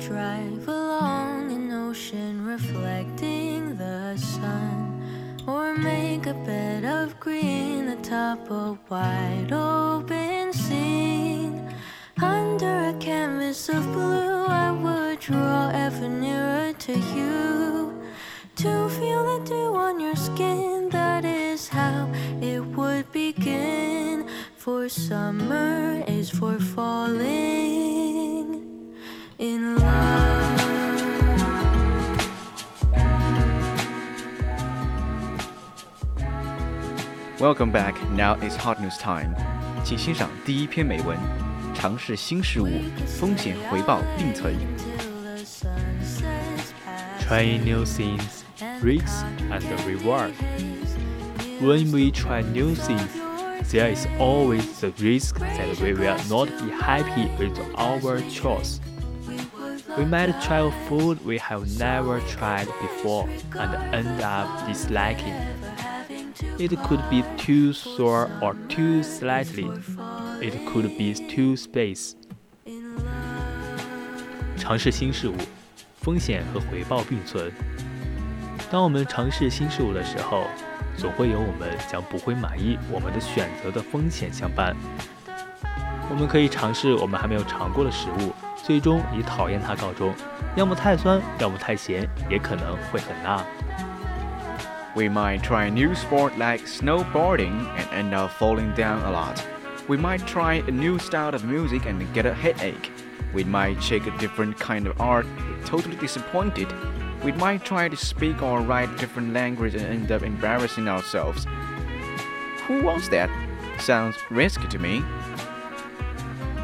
Drive along an ocean reflecting the sun, or make a bed of green atop a wide open scene. Under a canvas of blue, I would draw ever nearer to you. To feel the dew on your skin, that is how it would begin. For summer is for falling in love. Welcome back. Now it's hot news time. 请欣赏第一篇美文：尝试新事物，风险回报并存。 Trying new things, risks and reward. When we try new things, there is always the risk that we will not be happy with our choice. We might try a food we have never tried before and end up disliking. It could be too sour or too slightly. It could be too space. 尝试新事物，风险和回报并存。当我们尝试新事物的时候，总会有我们将不会满意我们的选择的风险相伴。我们可以尝试我们还没有尝过的食物， 最终以讨厌它告终，要么太酸，要么太咸，也可能会很辣。 We might try a new sport like snowboarding and end up falling down a lot. We might try a new style of music and get a headache. We might check a different kind of art, totally disappointed. We might try to speak or write different language and end up embarrassing ourselves. Who wants that? Sounds risky to me.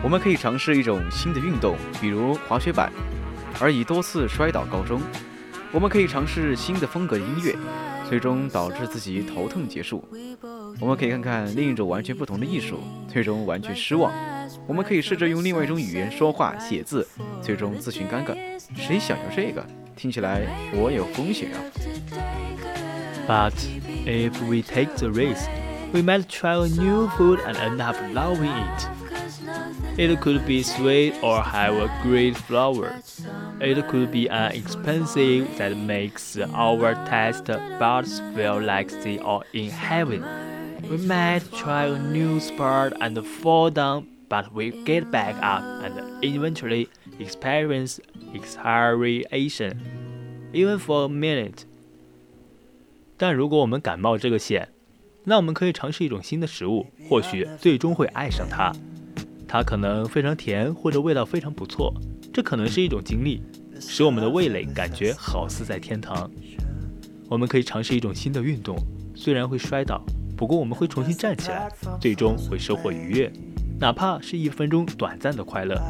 我们可以尝试一种新的运动，比如滑雪板，而以多次摔倒告终。我们可以尝试新的风格的音乐，最终导致自己头疼结束。我们可以看看另一种完全不同的艺术，最终完全失望。我们可以试着用另外一种语言说话、写字，最终自寻尴尬。谁想要这个？听起来我有风险啊！But if we take the risk, we might try a new food and end up loving it. It could be sweet or have a great flavor. It could be an expensive that makes our taste buds feel like they are in heaven. We might try a new sport and fall down, but we get back up and eventually experience exhilaration, even for a minute. 但如果我们敢冒这个险，那我们可以尝试一种新的食物，或许最终会爱上它。 它可能非常甜，或者味道非常不错。这可能是一种经历，使我们的味蕾感觉好似在天堂。我们可以尝试一种新的运动，虽然会摔倒，不过我们会重新站起来，最终会收获愉悦，哪怕是一分钟短暂的快乐。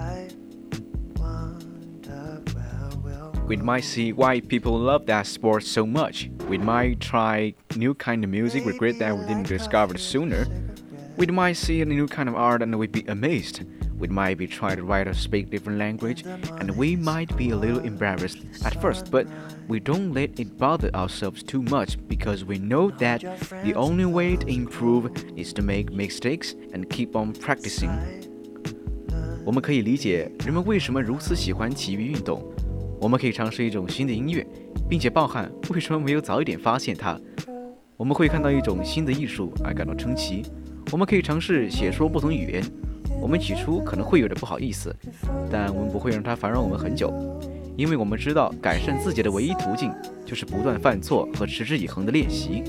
We might see why people love that sport so much. We might try new kind of music, regret that we didn't discover it sooner. We might see a new kind of art and we'd be amazed. We might be trying to write or speak different language, and we might be a little embarrassed at first, but we don't let it bother ourselves too much because we know that the only way to improve is to make mistakes and keep on practicing. 我们可以理解人们为什么如此喜欢体育运动。我们可以尝试一种新的音乐，并且抱憾为什么没有早一点发现它。我们会看到一种新的艺术而感到称奇。 我们可以尝试写说不同语言。我们起初可能会有点不好意思，但我们不会让它烦扰我们很久，因为我们知道改善自己的唯一途径就是不断犯错和持之以恒的练习。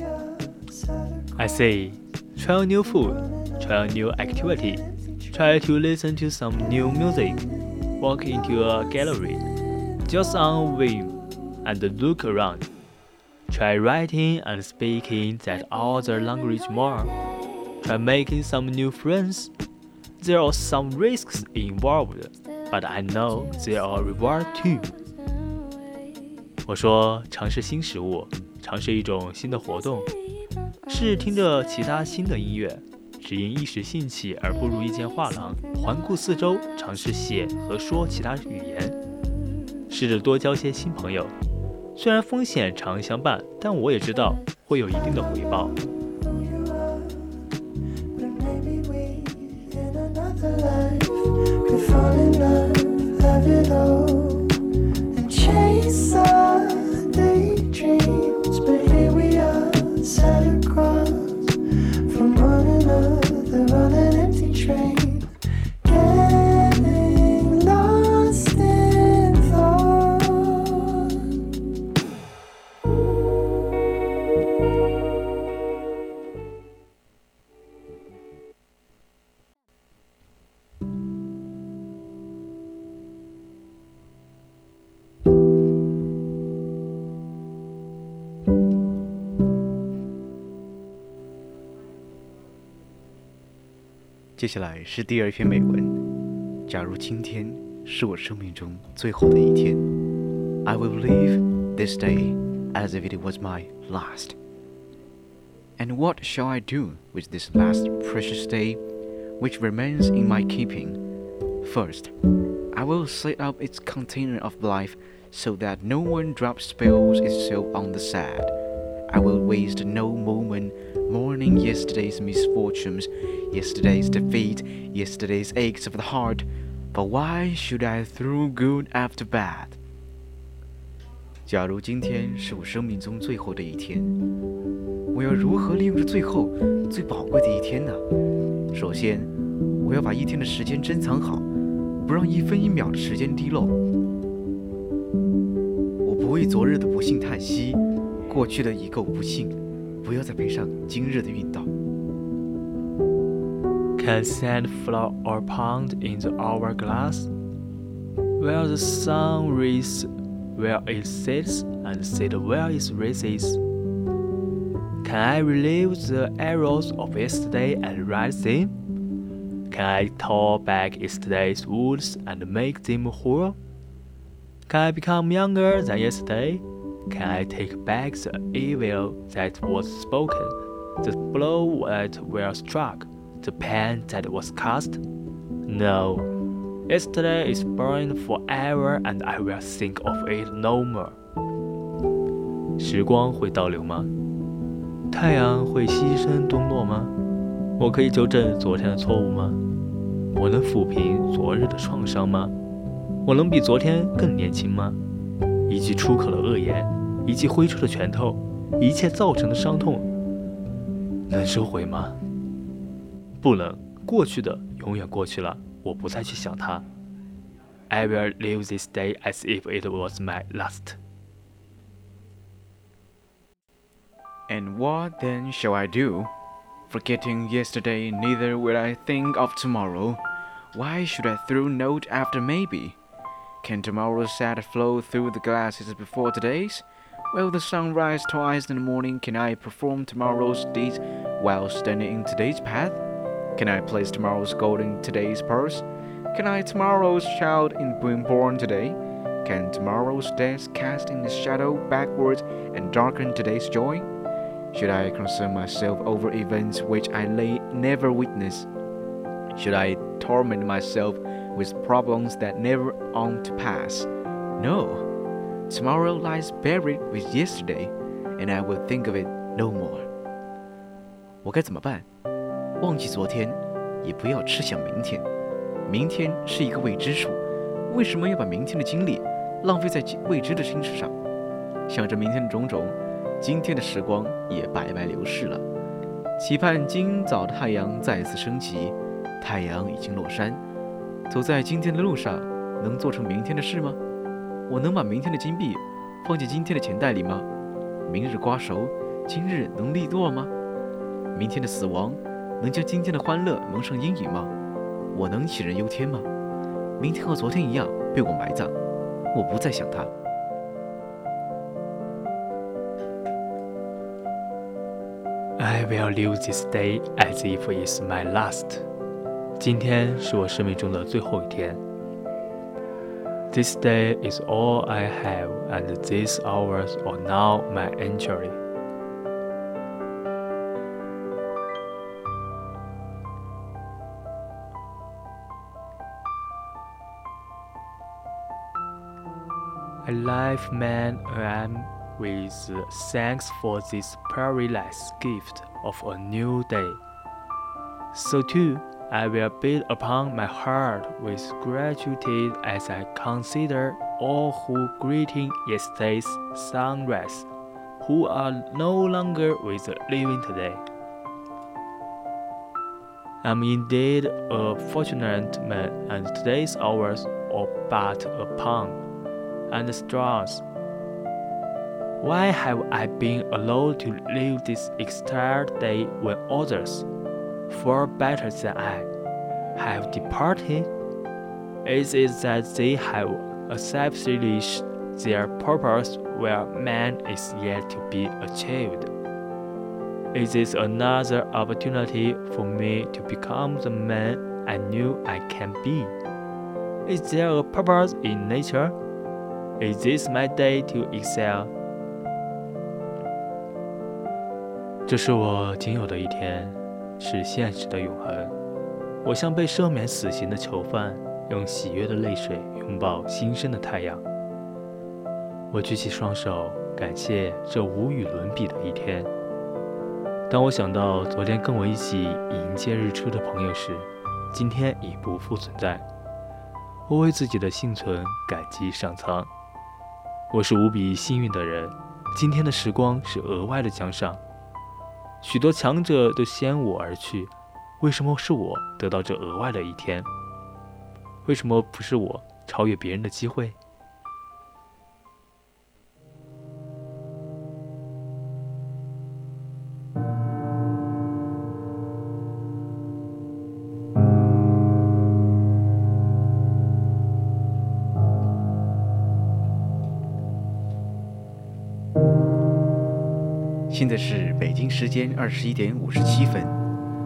I say, try a new food, try a new activity, try to listen to some new music, walk into a gallery, just on a whim, and look around. Try writing and speaking that other language more. Try making some new friends. There are some risks involved, but I know there are reward too. 我说，尝试新食物，尝试一种新的活动，是听着其他新的音乐，只因一时兴起而步入一间画廊，环顾四周，尝试写和说其他语言，试着多交些新朋友。虽然风险常相伴，但我也知道会有一定的回报。接下来是第二篇美文。假如今天是我生命中最后的一天，I will live this day as if it was my last. And what shall I do with this last precious day, which remains in my keeping? First, I will set up its container of life so that no one drop spells itself on the sad. I will waste no moment mourning yesterday's misfortunes, yesterday's defeat, yesterday's aches of the heart. But why should I throw good after bad? 假如今天是我生命中最后的一天，我要如何利用这最后、最宝贵的一天呢？首先，我要把一天的时间珍藏好，不让一分一秒的时间滴漏。我不为昨日的不幸叹息，过去的已够不幸。不要再赔上今日的运道。Can sand float or pond in the hourglass? Where the sun rises, where it sets, and set where it rises. Can I relive the arrows of yesterday and write them? Can I tore back yesterday's wounds and make them whole? Can I become younger than yesterday? Can I take back the evil that was spoken, the blow that was struck, the pain that was cast, No. Yesterday is burned forever, and I will think of it no more. 时光会倒流吗？太阳会牺牲东落吗？我可以纠正昨天的错误吗？我能抚平昨日的创伤吗？我能比昨天更年轻吗？一句出口的恶言。一记挥出的拳头，一切造成的伤痛，能收回吗？不能，过去的永远过去了，我不再去想它。I will live this day as if it was my last. And what then shall I do? Forgetting yesterday, neither will I think of tomorrow. Why should I throw note after maybe? Can tomorrow's sad flow through the glasses before today's? Will the sun rise twice in the morning? Can I perform tomorrow's deeds while standing in today's path? Can I place tomorrow's gold in today's purse? Can I tomorrow's child in being born today? Can tomorrow's death cast in the shadow backwards and darken today's joy? Should I concern myself over events which I lay never witness? Should I torment myself with problems that never on to pass? No. Tomorrow lies buried with yesterday, and I will think of it no more. 我该怎么办？ 忘记昨天，也不要痴想明天。明天是一个未知数，为什么要把明天的精力浪费在未知的心事上？想着明天的种种，今天的时光也白白流逝了。期盼今早的太阳再次升起，太阳已经落山。走在今天的路上，能做成明天的事吗？我能把明天的金币放进今天的钱袋里吗？明日瓜熟，今日能力多吗？明天的死亡能将今天的欢乐蒙上阴影吗？我能杞人忧天吗？明天和昨天一样被我埋葬，我不再想它。I will live this day as if it's my last。今天是我生命中的最后一天。This day is all I have, and these hours are now my entry. Alive man I am with thanks for this perilous gift of a new day. So too, I will beat upon my heart with gratitude as I consider all who greeting yesterday's sunrise, who are no longer with the living today. I'm indeed a fortunate man, and today's hours are but a pawn and straws. Why have I been allowed to live this entire day when others, far better than I, have departed? Is it that they have established their purpose where man is yet to be achieved? Is this another opportunity for me to become the man I knew I can be? Is there a purpose in nature? Is this my day to excel? 这是我仅有的一天，是现实的永恒。我像被赦免死刑的囚犯，用喜悦的泪水拥抱新生的太阳。我举起双手，感谢这无与伦比的一天。当我想到昨天跟我一起迎接日出的朋友时，今天已不复存在。我为自己的幸存感激上苍。我是无比幸运的人，今天的时光是额外的奖赏。许多强者都先我而去，为什么是我得到这额外的一天？为什么不是我超越别人的机会？现在是北京时间二十一点五十七分。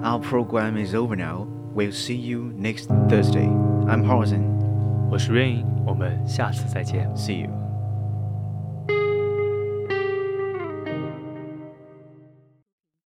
Our program is over now. We'll see you next Thursday. I'm Horizon. 我是 Rain，我们下次再见。See you.